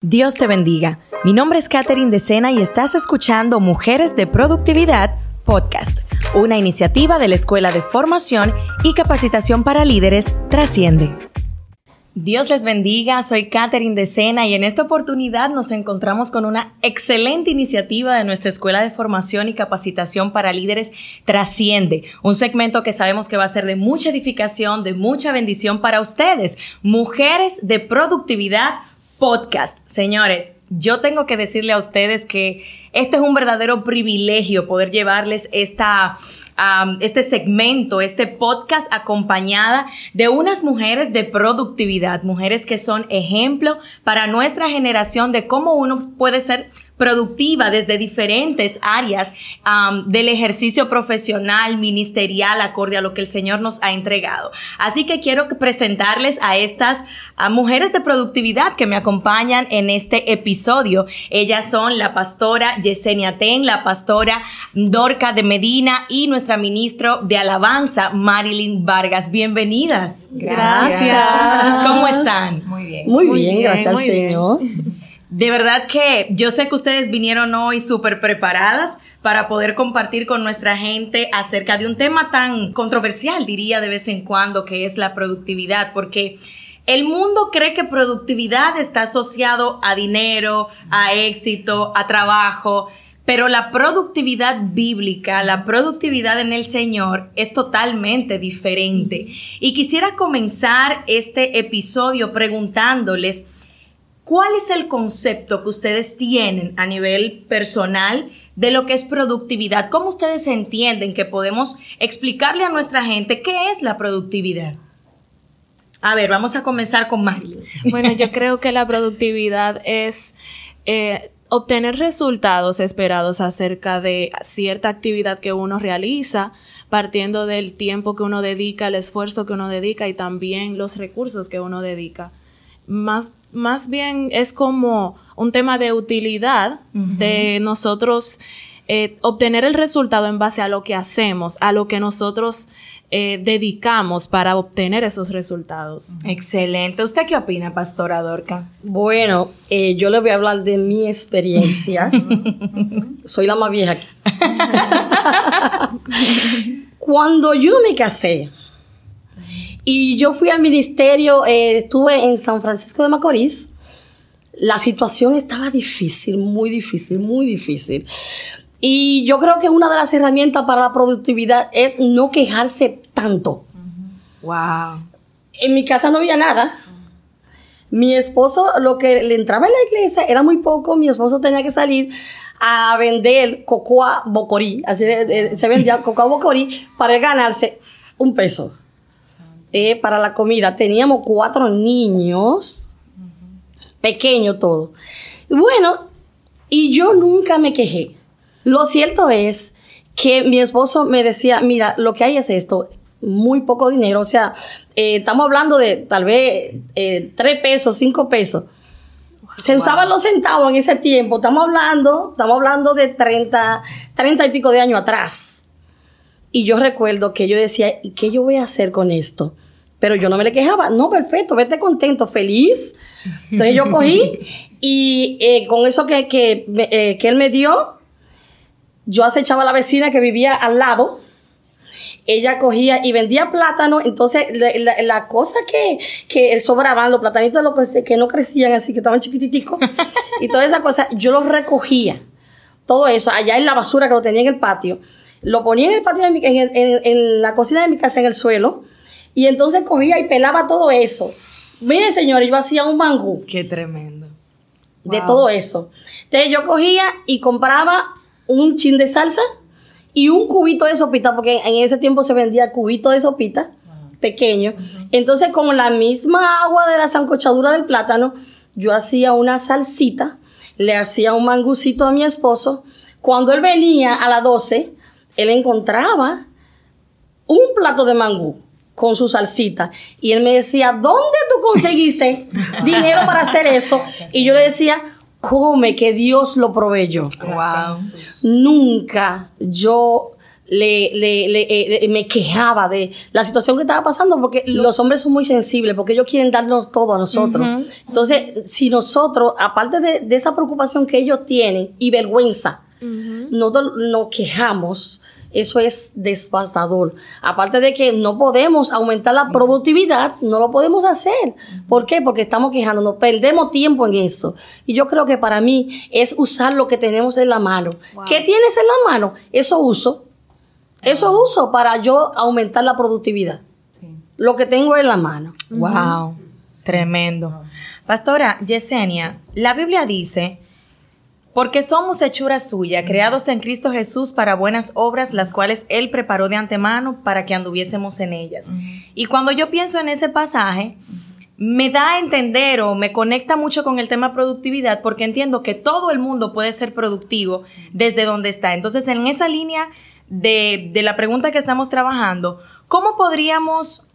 Dios te bendiga. Mi nombre es Katherine de Sena y estás escuchando Mujeres de Productividad Podcast, una iniciativa de la Escuela de Formación y Capacitación para Líderes Trasciende. Dios les bendiga, soy Katherine de Sena y en esta oportunidad nos encontramos con una excelente iniciativa de nuestra Escuela de Formación y Capacitación para Líderes Trasciende, un segmento que sabemos que va a ser de mucha edificación, de mucha bendición para ustedes, mujeres de productividad podcast. Señores, yo tengo que decirle a ustedes que este es un verdadero privilegio poder llevarles esta, este segmento, este podcast acompañada de unas mujeres de productividad, mujeres que son ejemplo para nuestra generación de cómo uno puede ser productiva desde diferentes áreas del ejercicio profesional, ministerial, acorde a lo que el Señor nos ha entregado. Así que quiero presentarles a estas mujeres de productividad que me acompañan en este episodio. Ellas son la pastora Yesenia Ten, la pastora Dorca de Medina y nuestra ministro de alabanza, Marilyn Vargas. Bienvenidas. Gracias. ¿Cómo están? Muy bien. Muy, bien, gracias al Señor. De verdad que yo sé que ustedes vinieron hoy súper preparadas para poder compartir con nuestra gente acerca de un tema tan controversial, diría de vez en cuando, que es la productividad, porque el mundo cree que productividad está asociado a dinero, a éxito, a trabajo, pero la productividad bíblica, la productividad en el Señor es totalmente diferente. Y quisiera comenzar este episodio preguntándoles, ¿Cuál es el concepto que ustedes tienen a nivel personal de lo que es productividad? ¿Cómo ustedes entienden que podemos explicarle a nuestra gente qué es la productividad? A ver, vamos a comenzar con Mario. Bueno, yo creo que la productividad es eh, obtener resultados esperados acerca de cierta actividad que uno realiza, partiendo del tiempo que uno dedica, el esfuerzo que uno dedica y también los recursos que uno dedica. Más más bien es como un tema de utilidad de nosotros eh, obtener el resultado en base a lo que hacemos, a lo que nosotros eh, dedicamos para obtener esos resultados. Excelente. ¿Usted qué opina, Pastora Dorca? Bueno, eh, yo le voy a hablar de mi experiencia. Soy la más vieja aquí. Cuando yo me casé, y yo fui al ministerio, eh, estuve en San Francisco de Macorís. La situación estaba difícil, muy difícil, muy difícil. Y yo creo que una de las herramientas para la productividad es no quejarse tanto. Wow. En mi casa no había nada. Mi esposo, lo que le entraba en la iglesia era muy poco. Mi esposo tenía que salir a vender cocoa bocorí. Así se vendía cocoa bocorí para ganarse un peso. Eh, para la comida. Teníamos cuatro niños, pequeños todos. Bueno, y yo nunca me quejé. Lo cierto es que mi esposo me decía, mira, lo que hay es esto, muy poco dinero, o sea, eh, estamos hablando de tal vez eh, tres pesos, cinco pesos. Se usaban los centavos en ese tiempo, estamos hablando, estamos hablando de 30, 30 y pico de años atrás. Y yo recuerdo que yo decía, ¿y qué yo voy a hacer con esto? Pero yo no me le quejaba. No, perfecto, vete contento, feliz. Entonces yo cogí y eh, con eso que, que, eh, que él me dio, yo acechaba a la vecina que vivía al lado. Ella cogía y vendía plátano, entonces la, la, cosa que, que sobraban, los platanitos que no crecían así, que estaban chiquititicos, y toda esa cosa, yo los recogía. Todo eso, allá en la basura que lo tenía en el patio lo ponía en el patio, de en, la cocina de mi casa, en el suelo, y entonces cogía y pelaba todo eso. Mire, señores, yo hacía un mangú. Qué tremendo. De todo eso. Entonces yo cogía y compraba un chin de salsa y un cubito de sopita, porque en ese tiempo se vendía cubito de sopita pequeño. Entonces, con la misma agua de la zancochadura del plátano, yo hacía una salsita, le hacía un mangucito a mi esposo. Cuando él venía a las 12, él encontraba un plato de mangú con su salsita y él me decía, ¿dónde tú conseguiste dinero para hacer eso? Y yo le decía, come, que Dios lo proveyó. Wow. Nunca yo le, le, le, eh, me quejaba de la situación que estaba pasando porque los hombres son muy sensibles, porque ellos quieren darnos todo a nosotros. Entonces, si nosotros, aparte de, de, esa preocupación que ellos tienen y vergüenza, nosotros nos quejamos, eso es desfazador. Aparte de que no podemos aumentar la productividad, no lo podemos hacer. ¿Por qué? Porque estamos quejándonos, perdemos tiempo en eso. Y yo creo que para mí es usar lo que tenemos en la mano. ¿Qué tienes en la mano? Eso uso. Eso uso para yo aumentar la productividad. Lo que tengo en la mano. Wow. Tremendo. Pastora Yesenia, la Biblia dice porque somos hechura suya, creados en Cristo Jesús para buenas obras, las cuales Él preparó de antemano para que anduviésemos en ellas. Y cuando yo pienso en ese pasaje, me da a entender o me conecta mucho con el tema productividad porque entiendo que todo el mundo puede ser productivo desde donde está. Entonces, en esa línea de, de la pregunta que estamos trabajando, ¿cómo podríamos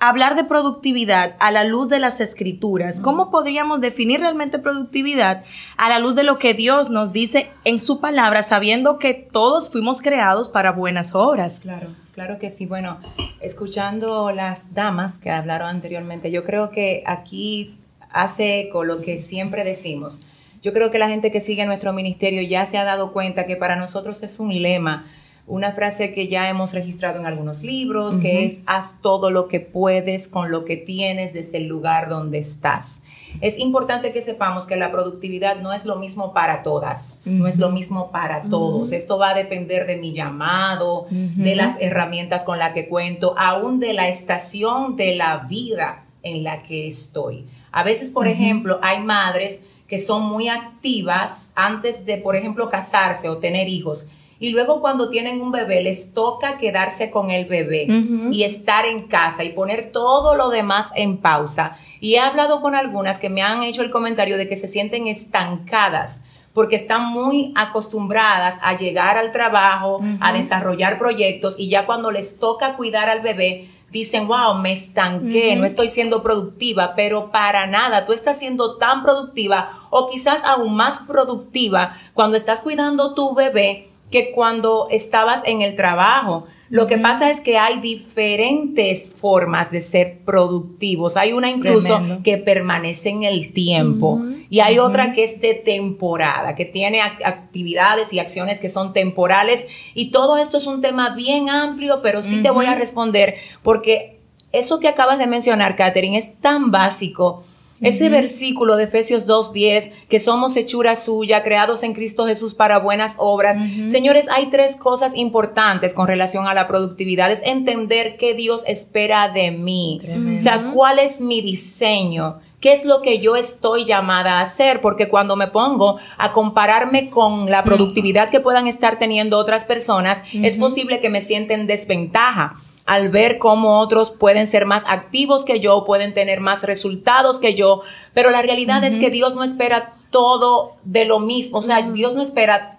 hablar de productividad a la luz de las escrituras. ¿Cómo podríamos definir realmente productividad a la luz de lo que Dios nos dice en su palabra, sabiendo que todos fuimos creados para buenas obras? Claro, claro que sí. Bueno, escuchando las damas que hablaron anteriormente, yo creo que aquí hace eco lo que siempre decimos. Yo creo que la gente que sigue nuestro ministerio ya se ha dado cuenta que para nosotros es un lema una frase que ya hemos registrado en algunos libros, que es haz todo lo que puedes con lo que tienes desde el lugar donde estás. Es importante que sepamos que la productividad no es lo mismo para todas, no es lo mismo para todos. Esto va a depender de mi llamado, de las herramientas con las que cuento, aún de la estación de la vida en la que estoy. A veces, por ejemplo, hay madres que son muy activas antes de, por ejemplo, casarse o tener hijos y luego cuando tienen un bebé les toca quedarse con el bebé y estar en casa y poner todo lo demás en pausa. Y he hablado con algunas que me han hecho el comentario de que se sienten estancadas porque están muy acostumbradas a llegar al trabajo, a desarrollar proyectos y ya cuando les toca cuidar al bebé, dicen, wow, me estanqué, no estoy siendo productiva, pero para nada, tú estás siendo tan productiva o quizás aún más productiva cuando estás cuidando tu bebé que cuando estabas en el trabajo. Lo que pasa es que hay diferentes formas de ser productivos. Hay una incluso que permanece en el tiempo y hay otra que es de temporada, que tiene actividades y acciones que son temporales. Y todo esto es un tema bien amplio, pero sí te voy a responder porque eso que acabas de mencionar, Catherine, es tan básico ese versículo de Efesios 2.10, que somos hechura suya, creados en Cristo Jesús para buenas obras. Señores, hay tres cosas importantes con relación a la productividad. Es entender qué Dios espera de mí. O sea, cuál es mi diseño. ¿Qué es lo que yo estoy llamada a hacer? Porque cuando me pongo a compararme con la productividad que puedan estar teniendo otras personas, es posible que me sienta en desventaja al ver cómo otros pueden ser más activos que yo, pueden tener más resultados que yo, pero la realidad es que Dios no espera todo de lo mismo, o sea, Dios no espera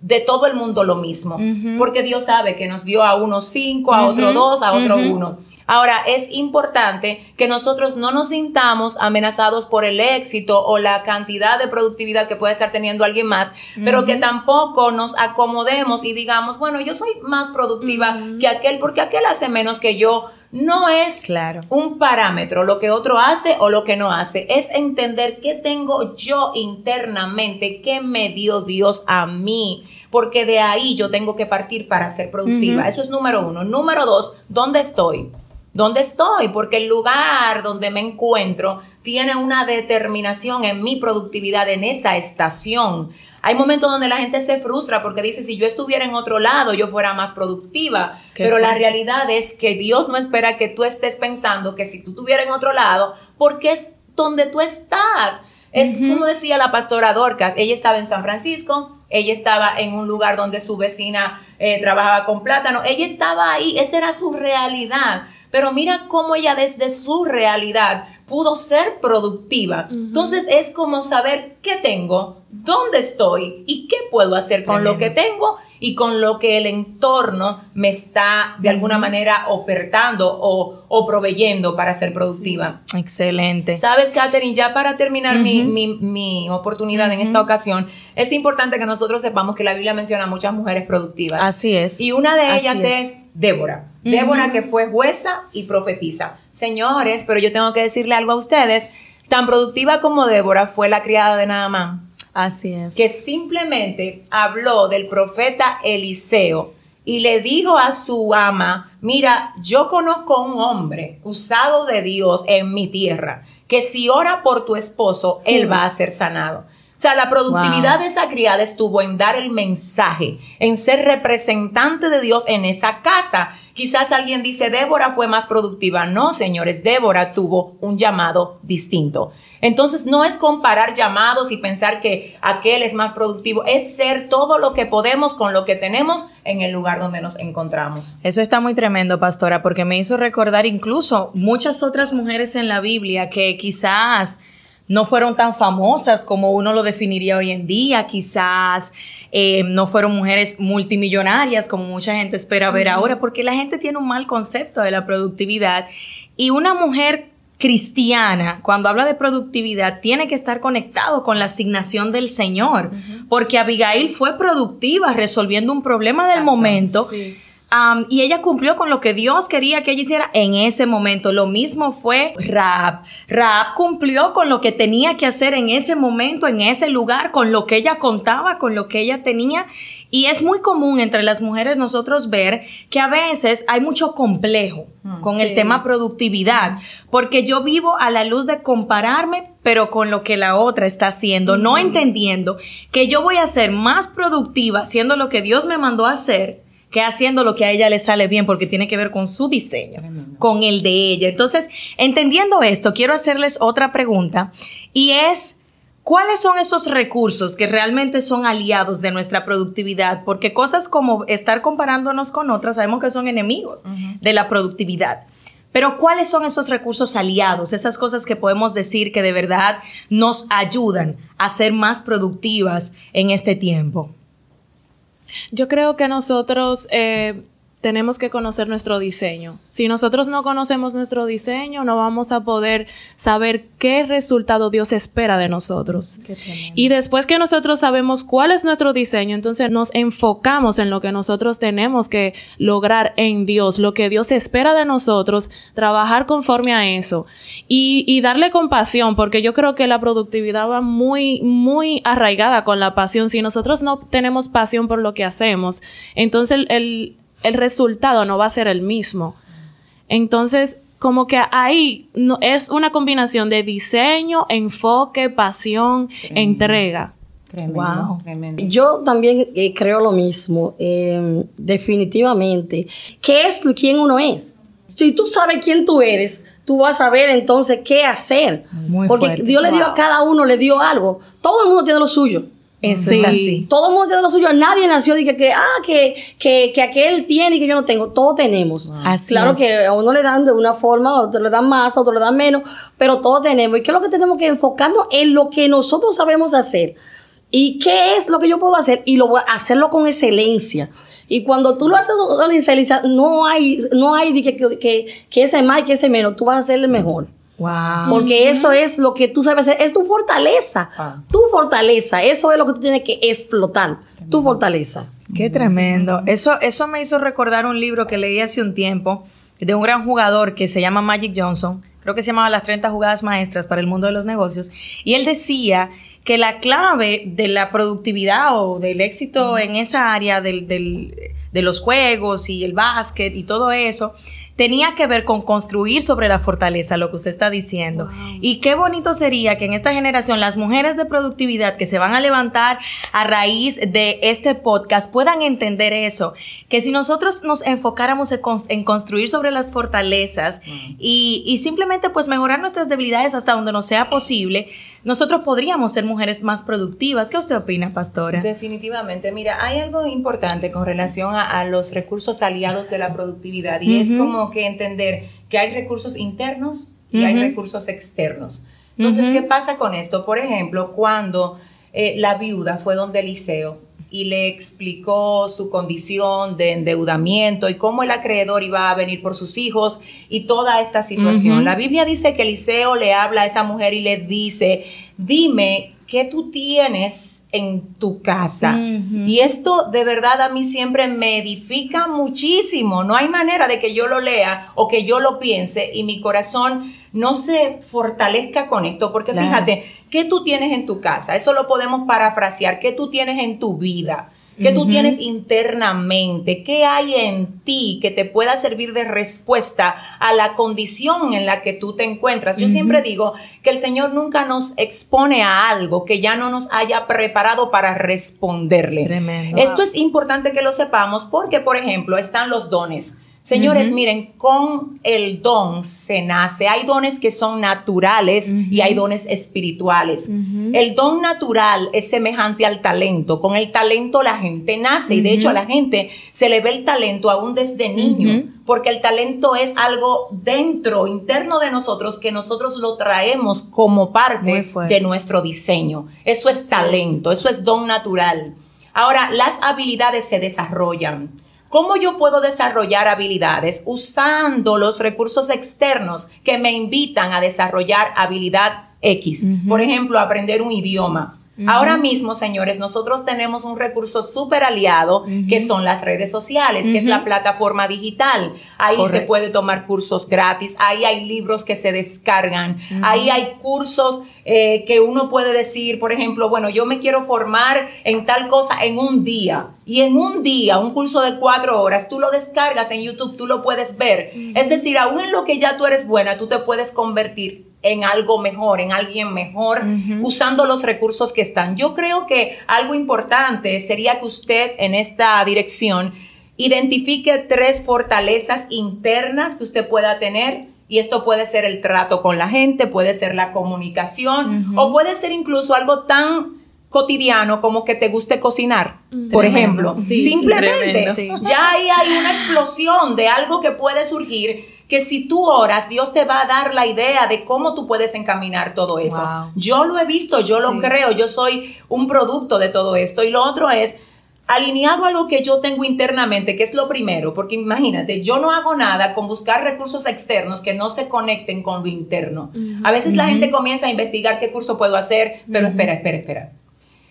de todo el mundo lo mismo, porque Dios sabe que nos dio a unos cinco, a otro dos, a otro uno. Ahora, es importante que nosotros no nos sintamos amenazados por el éxito o la cantidad de productividad que puede estar teniendo alguien más, pero que tampoco nos acomodemos y digamos, bueno, yo soy más productiva que aquel porque aquel hace menos que yo. No es claro. un parámetro lo que otro hace o lo que no hace, es entender qué tengo yo internamente, qué me dio Dios a mí porque de ahí yo tengo que partir para ser productiva. Eso es número uno. Número dos, ¿dónde estoy? dónde estoy, porque el lugar donde me encuentro tiene una determinación en mi productividad en esa estación. Hay momentos donde la gente se frustra porque dice, si yo estuviera en otro lado, yo fuera más productiva. Pero la realidad es que Dios no espera que tú estés pensando que si tú estuvieras en otro lado, porque es donde tú estás. Es como decía la pastora Dorcas, ella estaba en San Francisco, ella estaba en un lugar donde su vecina eh, trabajaba con plátano, ella estaba ahí, esa era su realidad. Pero mira cómo ella desde su realidad pudo ser productiva. Entonces es como saber qué tengo, dónde estoy y qué puedo hacer con lo que tengo y con lo que el entorno me está de alguna manera ofertando o, o proveyendo para ser productiva. Excelente. Sabes, Catherine, ya para terminar mi, mi, mi, oportunidad en esta ocasión, es importante que nosotros sepamos que la Biblia menciona a muchas mujeres productivas. Así es. Y una de ellas es. Débora. Débora que fue jueza y profetisa. Señores, pero yo tengo que decirle algo a ustedes. Tan productiva como Débora fue la criada de Naamán. Así es. Que simplemente habló del profeta Eliseo y le dijo a su ama, mira, yo conozco a un hombre usado de Dios en mi tierra, que si ora por tu esposo, él va a ser sanado. O sea, la productividad de esa criada estuvo en dar el mensaje, en ser representante de Dios en esa casa. Quizás alguien dice, Débora fue más productiva. No, señores, Débora tuvo un llamado distinto. Entonces no es comparar llamados y pensar que aquel es más productivo, es ser todo lo que podemos con lo que tenemos en el lugar donde nos encontramos. Eso está muy tremendo, pastora, porque me hizo recordar incluso muchas otras mujeres en la Biblia que quizás no fueron tan famosas como uno lo definiría hoy en día, quizás eh, no fueron mujeres multimillonarias como mucha gente espera ver ahora, porque la gente tiene un mal concepto de la productividad. Y una mujer cristiana, cuando habla de productividad, tiene que estar conectado con la asignación del Señor, porque Abigail fue productiva resolviendo un problema del momento. Y ella cumplió con lo que Dios quería que ella hiciera en ese momento. Lo mismo fue Raab. Raab cumplió con lo que tenía que hacer en ese momento, en ese lugar, con lo que ella contaba, con lo que ella tenía. Y es muy común entre las mujeres nosotros ver que a veces hay mucho complejo mm, con el tema productividad, porque yo vivo a la luz de compararme, pero con lo que la otra está haciendo, no entendiendo que yo voy a ser más productiva haciendo lo que Dios me mandó a hacer que haciendo lo que a ella le sale bien porque tiene que ver con su diseño, con el de ella. Entonces, entendiendo esto, quiero hacerles otra pregunta y es, ¿Cuáles son esos recursos que realmente son aliados de nuestra productividad? Porque cosas como estar comparándonos con otras sabemos que son enemigos de la productividad. Pero ¿cuáles son esos recursos aliados? Esas cosas que podemos decir que de verdad nos ayudan a ser más productivas en este tiempo. Yo creo que nosotros eh, tenemos que conocer nuestro diseño. Si nosotros no conocemos nuestro diseño, no vamos a poder saber qué resultado Dios espera de nosotros. y después que nosotros sabemos cuál es nuestro diseño, entonces nos enfocamos en lo que nosotros tenemos que lograr en Dios, lo que Dios espera de nosotros, trabajar conforme a eso y, y darle compasión, porque yo creo que la productividad va muy, muy arraigada con la pasión. Si nosotros no tenemos pasión por lo que hacemos, entonces el el resultado no va a ser el mismo. Entonces, como que ahí no, es una combinación de diseño, enfoque, pasión, entrega. wow. Yo también eh, creo lo mismo, em, definitivamente. ¿Qué es quién uno es? Si tú sabes quién tú eres, tú vas a ver entonces qué hacer. Porque Dios le dio a cada uno, le dio algo. Todo el mundo tiene lo suyo. Eso es así. Todo el mundo tiene lo suyo. Nadie nació de que, que ah, que, que, que, aquel tiene y que yo no tengo. Todos tenemos. claro que a uno le dan de una forma, a otro le dan más, a otro le dan menos, pero todos tenemos. ¿Y qué es lo que tenemos que enfocarnos en lo que nosotros sabemos hacer? ¿Y qué es lo que yo puedo hacer? Y lo hacerlo con excelencia. Y cuando tú lo haces con excelencia, no hay, no hay que, que, que ese más y que ese menos. Tú vas a ser el mejor. Wow. Porque eso es lo que tú sabes hacer, es tu fortaleza. Ah. Tu fortaleza, eso es lo que tú tienes que explotar, tu fortaleza. Qué tremendo. Eso, eso me hizo recordar un libro que leí hace un tiempo de un gran jugador que se llama Magic Johnson. Creo que se llamaba Las 30 jugadas maestras para el mundo de los negocios. Y él decía que la clave de la productividad o del éxito en esa área del, del, de los juegos y el básquet y todo eso tenía que ver con construir sobre la fortaleza, lo que usted está diciendo. Y qué bonito sería que en esta generación las mujeres de productividad que se van a levantar a raíz de este podcast puedan entender eso, que si nosotros nos enfocáramos en, construir sobre las fortalezas y, y simplemente pues mejorar nuestras debilidades hasta donde nos sea posible, nosotros podríamos ser mujeres más productivas. ¿Qué usted opina, pastora? Definitivamente. Mira, hay algo importante con relación a, los recursos aliados de la productividad y es como que entender que hay recursos internos y hay recursos externos. Entonces, ¿qué pasa con esto? Por ejemplo, cuando eh, la viuda fue donde Eliseo y le explicó su condición de endeudamiento y cómo el acreedor iba a venir por sus hijos y toda esta situación. La Biblia dice que Eliseo le habla a esa mujer y le dice, dime qué tú tienes en tu casa. Y esto de verdad a mí siempre me edifica muchísimo. No hay manera de que yo lo lea o que yo lo piense y mi corazón no se fortalezca con esto, porque fíjate, ¿qué tú tienes en tu casa? Eso lo podemos parafrasear, ¿qué tú tienes en tu vida? ¿Qué tú tienes internamente? ¿Qué hay en ti que te pueda servir de respuesta a la condición en la que tú te encuentras? Yo siempre digo que el Señor nunca nos expone a algo que ya no nos haya preparado para responderle. Esto es importante que lo sepamos porque, por ejemplo, están los dones. Señores, miren, con el don se nace. Hay dones que son naturales y hay dones espirituales. El don natural es semejante al talento. Con el talento la gente nace y de hecho a la gente se le ve el talento aún desde niño, porque el talento es algo dentro, interno de nosotros, que nosotros lo traemos como parte de nuestro diseño. Eso es talento, eso es don natural. Ahora, las habilidades se desarrollan. ¿Cómo yo puedo desarrollar habilidades? Usando los recursos externos que me invitan a desarrollar habilidad X. Por ejemplo, aprender un idioma. Ahora mismo, señores, nosotros tenemos un recurso súper aliado que son las redes sociales, que es la plataforma digital. Ahí se puede tomar cursos gratis, ahí hay libros que se descargan, ahí hay cursos eh, que uno puede decir, por ejemplo, bueno, yo me quiero formar en tal cosa en un día. Y en un día, un curso de cuatro horas, tú lo descargas en YouTube, tú lo puedes ver. Es decir, aún en lo que ya tú eres buena, tú te puedes convertir en algo mejor, en alguien mejor, usando los recursos que están. Yo creo que algo importante sería que usted en esta dirección identifique tres fortalezas internas que usted pueda tener. Y esto puede ser el trato con la gente, puede ser la comunicación o puede ser incluso algo tan cotidiano como que te guste cocinar, por ejemplo. Simplemente ya ahí hay una explosión de algo que puede surgir que si tú oras, Dios te va a dar la idea de cómo tú puedes encaminar todo eso. Yo lo he visto, yo lo creo, yo soy un producto de todo esto. Y lo otro es alineado a lo que yo tengo internamente, que es lo primero, porque imagínate, yo no hago nada con buscar recursos externos que no se conecten con lo interno. A veces la gente comienza a investigar qué curso puedo hacer, pero espera, espera, espera.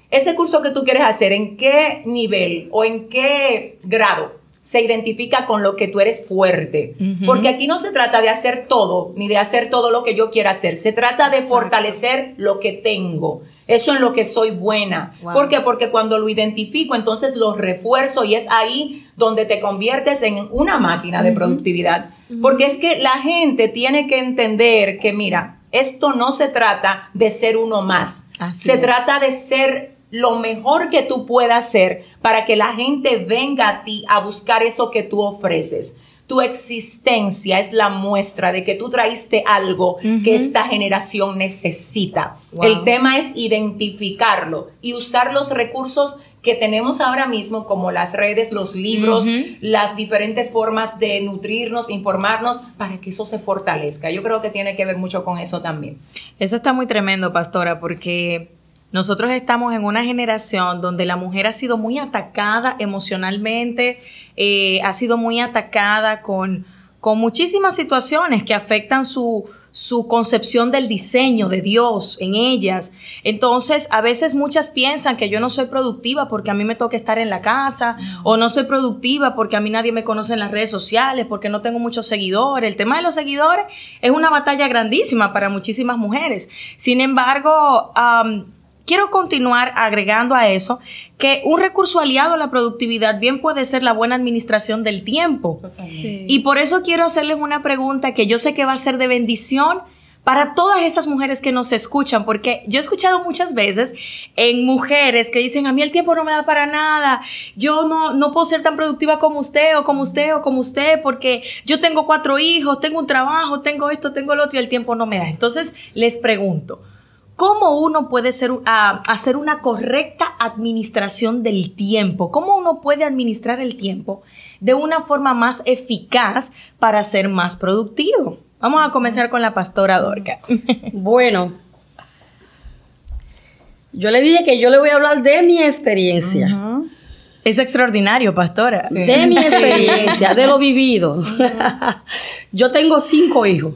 Ese curso que tú quieres hacer, ¿en qué nivel o en qué grado se identifica con lo que tú eres fuerte. Porque aquí no se trata de hacer todo, ni de hacer todo lo que yo quiera hacer. Se trata de fortalecer lo que tengo. Eso en lo que soy buena. ¿Por qué? Porque cuando lo identifico, entonces lo refuerzo y es ahí donde te conviertes en una máquina de productividad. Porque es que la gente tiene que entender que, mira, esto no se trata de ser uno más. se trata de ser lo mejor que tú puedas hacer para que la gente venga a ti a buscar eso que tú ofreces. Tu existencia es la muestra de que tú traíste algo que esta generación necesita. El tema es identificarlo y usar los recursos que tenemos ahora mismo, como las redes, los libros, las diferentes formas de nutrirnos, informarnos, para que eso se fortalezca. Yo creo que tiene que ver mucho con eso también. Eso está muy tremendo, pastora, porque nosotros estamos en una generación donde la mujer ha sido muy atacada emocionalmente, eh, ha sido muy atacada con, con muchísimas situaciones que afectan su, su concepción del diseño de Dios en ellas. Entonces, a veces muchas piensan que yo no soy productiva porque a mí me toca estar en la casa, o no soy productiva porque a mí nadie me conoce en las redes sociales, porque no tengo muchos seguidores. El tema de los seguidores es una batalla grandísima para muchísimas mujeres. Sin embargo, quiero continuar agregando a eso que un recurso aliado a la productividad bien puede ser la buena administración del tiempo. Y por eso quiero hacerles una pregunta que yo sé que va a ser de bendición para todas esas mujeres que nos escuchan, porque yo he escuchado muchas veces en mujeres que dicen, a mí el tiempo no me da para nada, yo no, no puedo ser tan productiva como usted o como usted o como usted, porque yo tengo cuatro hijos, tengo un trabajo, tengo esto, tengo lo otro y el tiempo no me da. Entonces les pregunto, ¿Cómo uno puede ser, hacer una correcta administración del tiempo? ¿Cómo uno puede administrar el tiempo de una forma más eficaz para ser más productivo? Vamos a comenzar con la pastora Dorca. Bueno, yo le dije que yo le voy a hablar de mi experiencia. Es extraordinario, pastora. De mi experiencia, de lo vivido. yo tengo cinco hijos.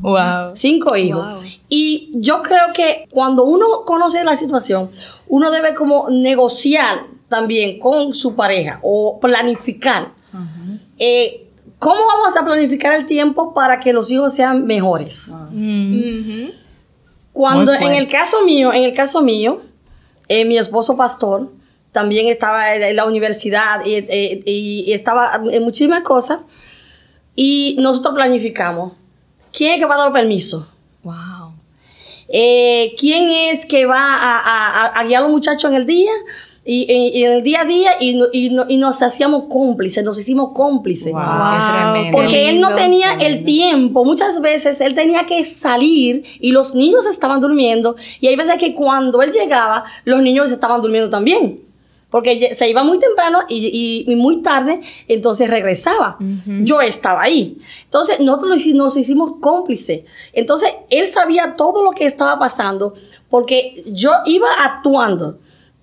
Wow. Cinco hijos. Y yo creo que cuando uno conoce la situación, uno debe como negociar también con su pareja o planificar. Eh, ¿Cómo vamos a planificar el tiempo para que los hijos sean mejores? Cuando en el caso mío, en el caso mío, eh, mi esposo pastor también estaba en la universidad y, eh, y estaba en muchísimas cosas y nosotros planificamos. ¿Quién es que va a dar permiso? Wow. Eh, ¿Quién es que va a, guiar a los muchachos en el día? Y, en el día a día y, y, nos hacíamos cómplices, nos hicimos cómplices. Wow, Porque él no tenía el tiempo, muchas veces él tenía que salir y los niños estaban durmiendo y hay veces que cuando él llegaba los niños estaban durmiendo también porque se iba muy temprano y, muy tarde, entonces regresaba. Yo estaba ahí. Entonces nosotros nos hicimos cómplices. Entonces él sabía todo lo que estaba pasando porque yo iba actuando.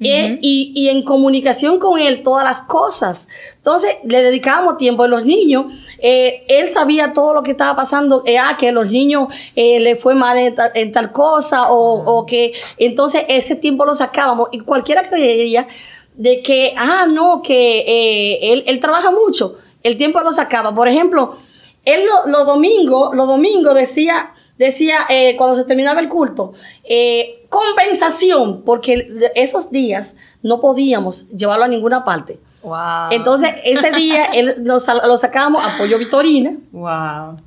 Eh, y, en comunicación con él todas las cosas. Entonces le dedicábamos tiempo a los niños. Eh, él sabía todo lo que estaba pasando, eh, ah, que a los niños le fue mal en, tal cosa o, o, que entonces ese tiempo lo sacábamos y cualquiera creería de que, ah, no, que eh, él, él, trabaja mucho, el tiempo lo sacaba. Por ejemplo, él los domingos, los domingos decía, decía eh, cuando se terminaba el culto, eh, compensación, porque esos días no podíamos llevarlo a ninguna parte. Wow. Entonces, ese día él lo, lo sacábamos a Pollo Vitorina. Wow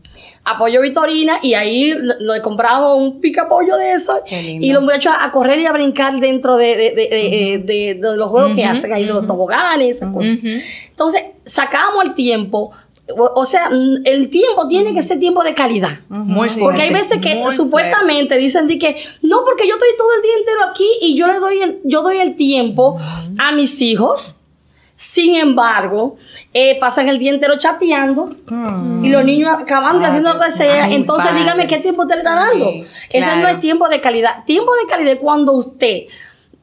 apoyo Vitorina y ahí le compramos un pica pollo de eso. Y los muchachos a, a, correr y a brincar dentro de, de, de, de los juegos que hacen ahí, de los toboganes. Entonces, sacamos el tiempo. O, sea, el tiempo tiene que ser tiempo de calidad. Muy fuerte. Porque hay veces que supuestamente dicen de que no, porque yo estoy todo el día entero aquí y yo le doy el, yo doy el tiempo a mis hijos sin embargo, eh, pasan el día entero chateando hmm. y los niños acabando y haciendo lo que sea. Entonces, dígame qué tiempo usted le está dando. Ese no es tiempo de calidad. Tiempo de calidad es cuando usted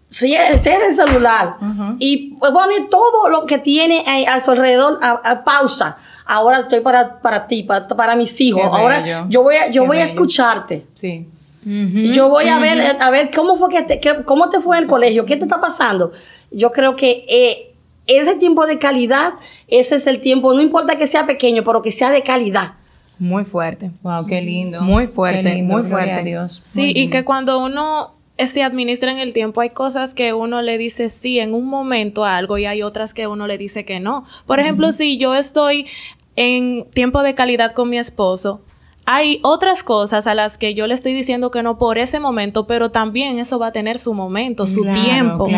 cierra el celular y pone todo lo que tiene a, su alrededor a, pausa. Ahora estoy para, para ti, para, para mis hijos. Ahora yo voy a, yo voy a escucharte. Sí. Yo voy a ver, a ver cómo fue que, te, cómo te fue en el colegio, qué te está pasando. Yo creo que eh, ese tiempo de calidad, ese es el tiempo, no importa que sea pequeño, pero que sea de calidad. Muy fuerte. Wow, qué lindo. Muy fuerte, muy fuerte. Dios. Sí, y que cuando uno se administra en el tiempo, hay cosas que uno le dice sí en un momento a algo y hay otras que uno le dice que no. Por ejemplo, si yo estoy en tiempo de calidad con mi esposo, hay otras cosas a las que yo le estoy diciendo que no por ese momento, pero también eso va a tener su momento, su tiempo,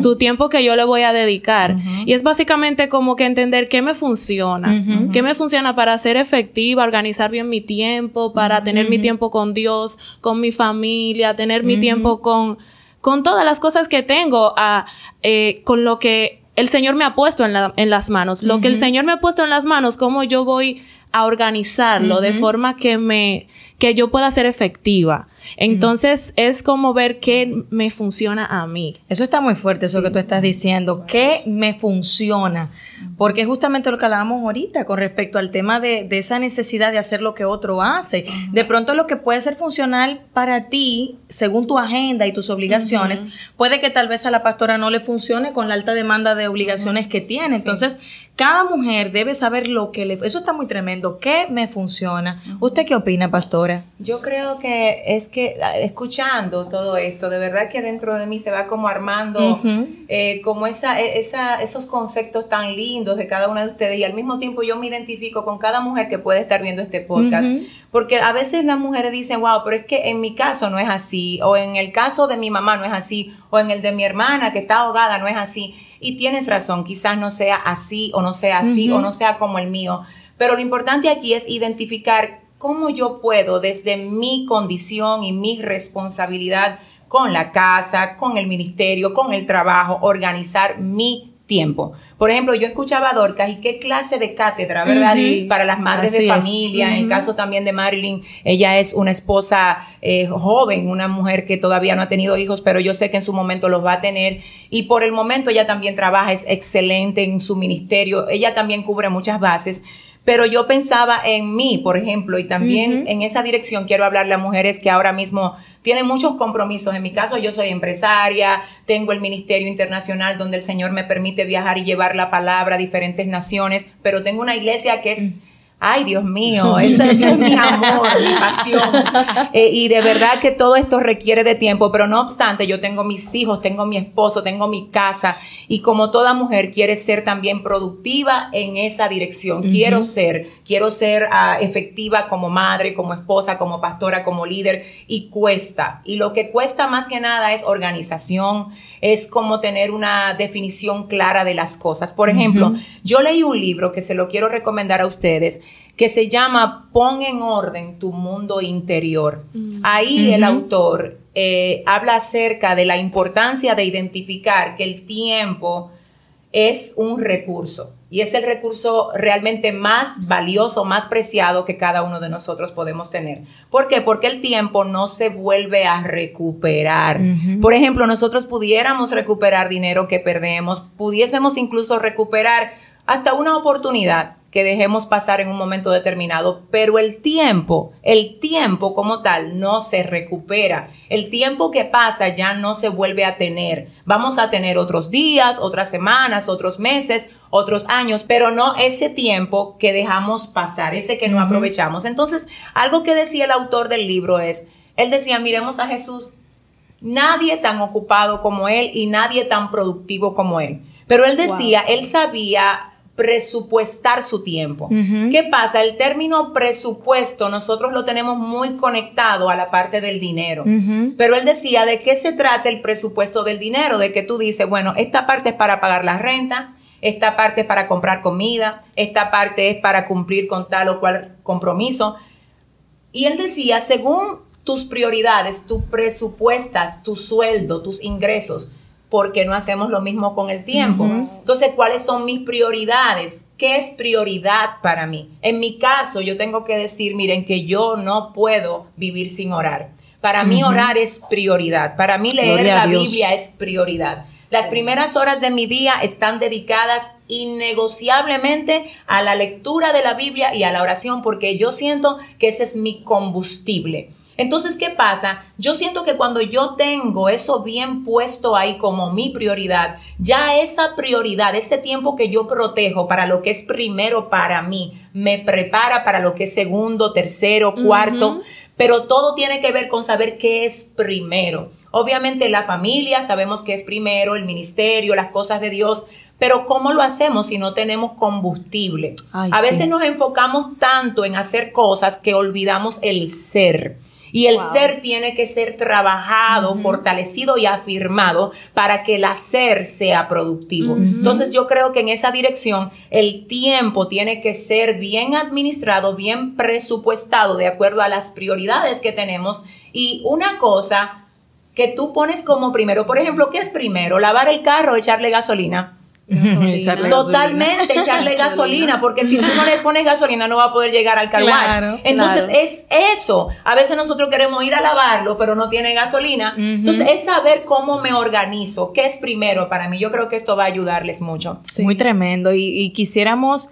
su tiempo que yo le voy a dedicar. Y es básicamente como que entender qué me funciona, qué me funciona para ser efectiva, organizar bien mi tiempo, para tener mi tiempo con Dios, con mi familia, tener mi tiempo con, con todas las cosas que tengo, a, eh, con lo que el Señor me ha puesto en, la, en las manos. Lo que el Señor me ha puesto en las manos, cómo yo voy a organizarlo de forma que me, que yo pueda ser efectiva. Entonces es como ver qué me funciona a mí. Eso está muy fuerte, eso que tú estás diciendo. ¿Qué me funciona? Porque es justamente lo que hablábamos ahorita con respecto al tema de, esa necesidad de hacer lo que otro hace. De pronto lo que puede ser funcional para ti, según tu agenda y tus obligaciones, puede que tal vez a la pastora no le funcione con la alta demanda de obligaciones que tiene. Entonces, cada mujer debe saber lo que le... Eso está muy tremendo. ¿Qué me funciona? ¿Usted qué opina, pastora? Yo creo que es que ah, escuchando todo esto, de verdad que dentro de mí se va como armando eh, como esa, e, esa, esos conceptos tan lindos de cada una de ustedes y al mismo tiempo yo me identifico con cada mujer que puede estar viendo este podcast. Porque a veces las mujeres dicen, wow, pero es que en mi caso no es así, o en el caso de mi mamá no es así, o en el de mi hermana que está ahogada no es así. Y tienes razón, quizás no sea así o no sea así o no sea como el mío. Pero lo importante aquí es identificar cómo yo puedo desde mi condición y mi responsabilidad con la casa, con el ministerio, con el trabajo, organizar mi tiempo. Por ejemplo, yo escuchaba a Dorcas y qué clase de cátedra, ¿verdad? Para las madres de familia. En el caso también de Marilyn, ella es una esposa eh, joven, una mujer que todavía no ha tenido hijos, pero yo sé que en su momento los va a tener. Y por el momento ella también trabaja, es excelente en su ministerio. Ella también cubre muchas bases. Pero yo pensaba en mí, por ejemplo, y también en esa dirección quiero hablarle a mujeres que ahora mismo tienen muchos compromisos. En mi caso, yo soy empresaria, tengo el Ministerio Internacional donde el Señor me permite viajar y llevar la palabra a diferentes naciones, pero tengo una iglesia que es Ay, Dios mío, ese es mi amor, mi pasión. Eh, y de verdad que todo esto requiere de tiempo, pero no obstante, yo tengo mis hijos, tengo mi esposo, tengo mi casa y como toda mujer quiere ser también productiva en esa dirección. Quiero ser, quiero ser ah, efectiva como madre, como esposa, como pastora, como líder y cuesta. Y lo que cuesta más que nada es organización, es como tener una definición clara de las cosas. Por ejemplo, yo leí un libro que se lo quiero recomendar a ustedes que se llama Pon en orden tu mundo interior. Mm. Ahí el autor eh, habla acerca de la importancia de identificar que el tiempo es un recurso y es el recurso realmente más valioso, más preciado que cada uno de nosotros podemos tener. ¿Por qué? Porque el tiempo no se vuelve a recuperar. Por ejemplo, nosotros pudiéramos recuperar dinero que perdemos, pudiésemos incluso recuperar hasta una oportunidad que dejemos pasar en un momento determinado, pero el tiempo, el tiempo como tal no se recupera. El tiempo que pasa ya no se vuelve a tener. Vamos a tener otros días, otras semanas, otros meses, otros años, pero no ese tiempo que dejamos pasar, ese que no aprovechamos. Entonces, algo que decía el autor del libro es, él decía, miremos a Jesús, nadie tan ocupado como él y nadie tan productivo como él. Pero él decía, él sabía presupuestar su tiempo. ¿Qué pasa? El término presupuesto nosotros lo tenemos muy conectado a la parte del dinero. Pero él decía, ¿de qué se trata el presupuesto del dinero? De que tú dices, bueno, esta parte es para pagar la renta, esta parte es para comprar comida, esta parte es para cumplir con tal o cual compromiso. Y él decía, según tus prioridades, tú presupuestas tu sueldo, tus ingresos porque no hacemos lo mismo con el tiempo. Entonces, ¿cuáles son mis prioridades? ¿Qué es prioridad para mí? En mi caso, yo tengo que decir, miren, que yo no puedo vivir sin orar. Para mí orar es prioridad. Para mí leer la Biblia es prioridad. Las primeras horas de mi día están dedicadas innegociablemente a la lectura de la Biblia y a la oración porque yo siento que ese es mi combustible. Entonces, ¿qué pasa? Yo siento que cuando yo tengo eso bien puesto ahí como mi prioridad, ya esa prioridad, ese tiempo que yo protejo para lo que es primero para mí, me prepara para lo que es segundo, tercero, cuarto, pero todo tiene que ver con saber qué es primero. Obviamente la familia, sabemos que es primero, el ministerio, las cosas de Dios, pero ¿cómo lo hacemos si no tenemos combustible? a veces nos enfocamos tanto en hacer cosas que olvidamos el ser. Y el ser tiene que ser trabajado, fortalecido y afirmado para que el hacer sea productivo. Entonces yo creo que en esa dirección el tiempo tiene que ser bien administrado, bien presupuestado de acuerdo a las prioridades que tenemos. Y una cosa que tú pones como primero, por ejemplo, ¿qué es primero? Lavar el carro, echarle gasolina. Totalmente, echarle gasolina, porque si tú no le pones gasolina no va a poder llegar al car Entonces es eso. A veces nosotros queremos ir a lavarlo, pero no tiene gasolina. Entonces es saber cómo me organizo, qué es primero para mí. Yo creo que esto va a ayudarles mucho. Muy tremendo. y quisiéramos,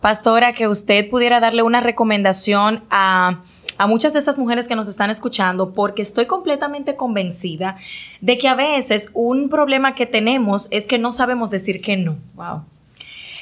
pastora, que usted pudiera darle una recomendación a a muchas de estas mujeres que nos están escuchando porque estoy completamente convencida de que a veces un problema que tenemos es que no sabemos decir que no. Wow.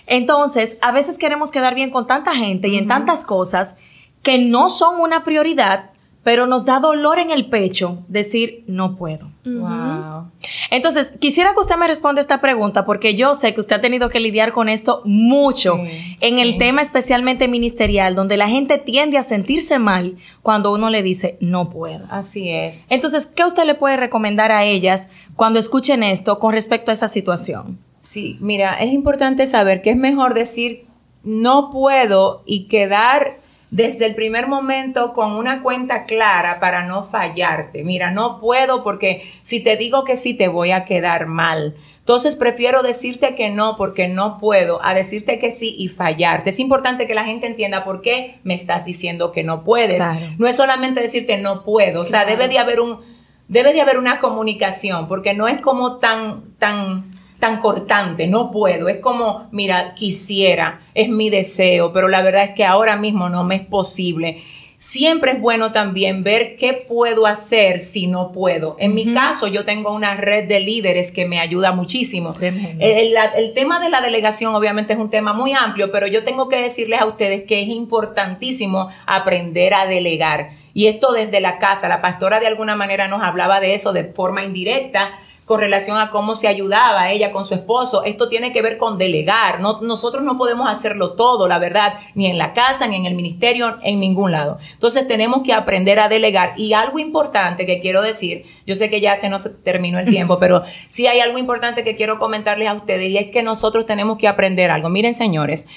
Entonces, a veces queremos quedar bien con tanta gente y en tantas cosas que no son una prioridad pero nos da dolor en el pecho decir no puedo. Wow. Entonces, quisiera que usted me responda esta pregunta porque yo sé que usted ha tenido que lidiar con esto mucho en el tema especialmente ministerial, donde la gente tiende a sentirse mal cuando uno le dice no puedo. Así es. Entonces, ¿qué usted le puede recomendar a ellas cuando escuchen esto con respecto a esa situación? Sí, mira, es importante saber que es mejor decir no puedo y quedar desde el primer momento con una cuenta clara para no fallarte. Mira, no puedo porque si te digo que sí te voy a quedar mal. Entonces prefiero decirte que no porque no puedo a decirte que sí y fallarte. Es importante que la gente entienda por qué me estás diciendo que no puedes. No es solamente decirte no puedo, o sea, debe de haber un debe de haber una comunicación porque no es como tan tan tan cortante, no puedo, es como, mira, quisiera, es mi deseo, pero la verdad es que ahora mismo no me es posible siempre es bueno también ver qué puedo hacer si no puedo. En mi caso, yo tengo una red de líderes que me ayuda muchísimo. El, tema de la delegación obviamente es un tema muy amplio, pero yo tengo que decirles a ustedes que es importantísimo aprender a delegar. Y esto desde la casa, la pastora de alguna manera nos hablaba de eso de forma indirecta, con relación a cómo se ayudaba ella con su esposo. Esto tiene que ver con delegar. No, nosotros no podemos hacerlo todo, la verdad, ni en la casa, ni en el ministerio, en ningún lado. Entonces tenemos que aprender a delegar. Y algo importante que quiero decir, yo sé que ya se nos terminó el tiempo, pero sí hay algo importante que quiero comentarles a ustedes y es que nosotros tenemos que aprender algo. Miren, señores,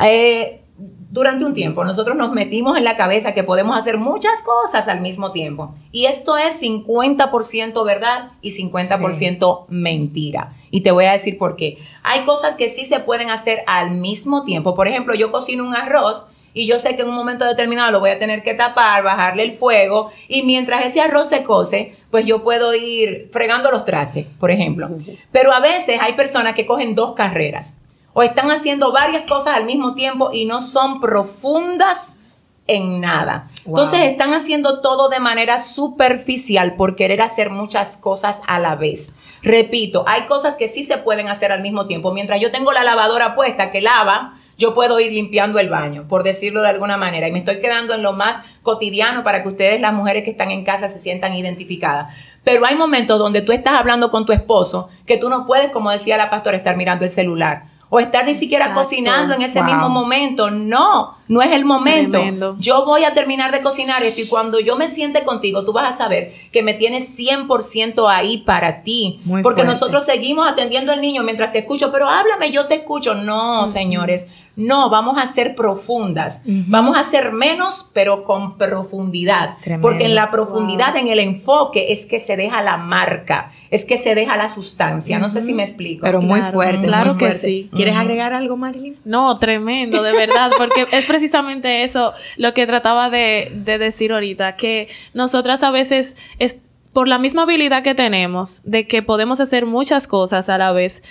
eh, durante un tiempo nosotros nos metimos en la cabeza que podemos hacer muchas cosas al mismo tiempo. Y esto es 50% verdad y 50% mentira. Y te voy a decir por qué. Hay cosas que sí se pueden hacer al mismo tiempo. Por ejemplo, yo cocino un arroz y yo sé que en un momento determinado lo voy a tener que tapar, bajarle el fuego y mientras ese arroz se cose, pues yo puedo ir fregando los trastes, por ejemplo. Pero a veces hay personas que cogen dos carreras o están haciendo varias cosas al mismo tiempo y no son profundas en nada. Entonces están haciendo todo de manera superficial por querer hacer muchas cosas a la vez. Repito, hay cosas que sí se pueden hacer al mismo tiempo. Mientras yo tengo la lavadora puesta que lava, yo puedo ir limpiando el baño, por decirlo de alguna manera. Y me estoy quedando en lo más cotidiano para que ustedes, las mujeres que están en casa, se sientan identificadas. Pero hay momentos donde tú estás hablando con tu esposo que tú no puedes, como decía la pastora, estar mirando el celular o estar ni siquiera cocinando en ese mismo momento. No, no es el momento. Yo voy a terminar de cocinar esto y cuando yo me siente contigo, tú vas a saber que me tienes 100% ahí para ti. porque nosotros seguimos atendiendo al niño mientras te escucho, pero háblame, yo te escucho. No, señores no, vamos a ser profundas. Vamos a ser menos, pero con profundidad. Porque en la profundidad, en el enfoque, es que se deja la marca, es que se deja la sustancia. No sé si me explico. Pero muy fuerte. Claro que sí. ¿Quieres agregar algo, Marilyn? No, tremendo, de verdad, porque es precisamente eso lo que trataba de, de decir ahorita, que nosotras a veces... Es, por la misma habilidad que tenemos, de que podemos hacer muchas cosas a la vez,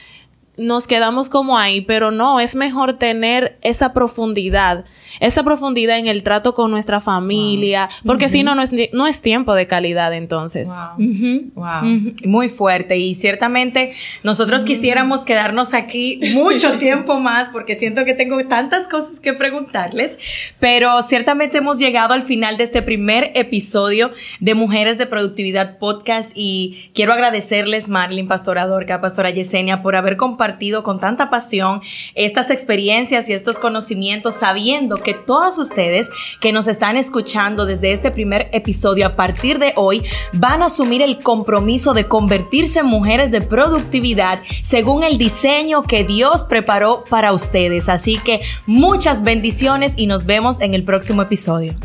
nos quedamos como ahí, pero no, es mejor tener esa profundidad, esa profundidad en el trato con nuestra familia, porque si no, no es, no es tiempo de calidad entonces. Wow. Muy fuerte y ciertamente nosotros quisiéramos quedarnos aquí mucho tiempo más porque siento que tengo tantas cosas que preguntarles, pero ciertamente hemos llegado al final de este primer episodio de Mujeres de Productividad Podcast y quiero agradecerles Marlene Pastoradorca, Pastora Yesenia por haber compartido con tanta pasión estas experiencias y estos conocimientos, sabiendo que todas ustedes que nos están escuchando desde este primer episodio a partir de hoy van a asumir el compromiso de convertirse en mujeres de productividad según el diseño que Dios preparó para ustedes. Así que muchas bendiciones y nos vemos en el próximo episodio.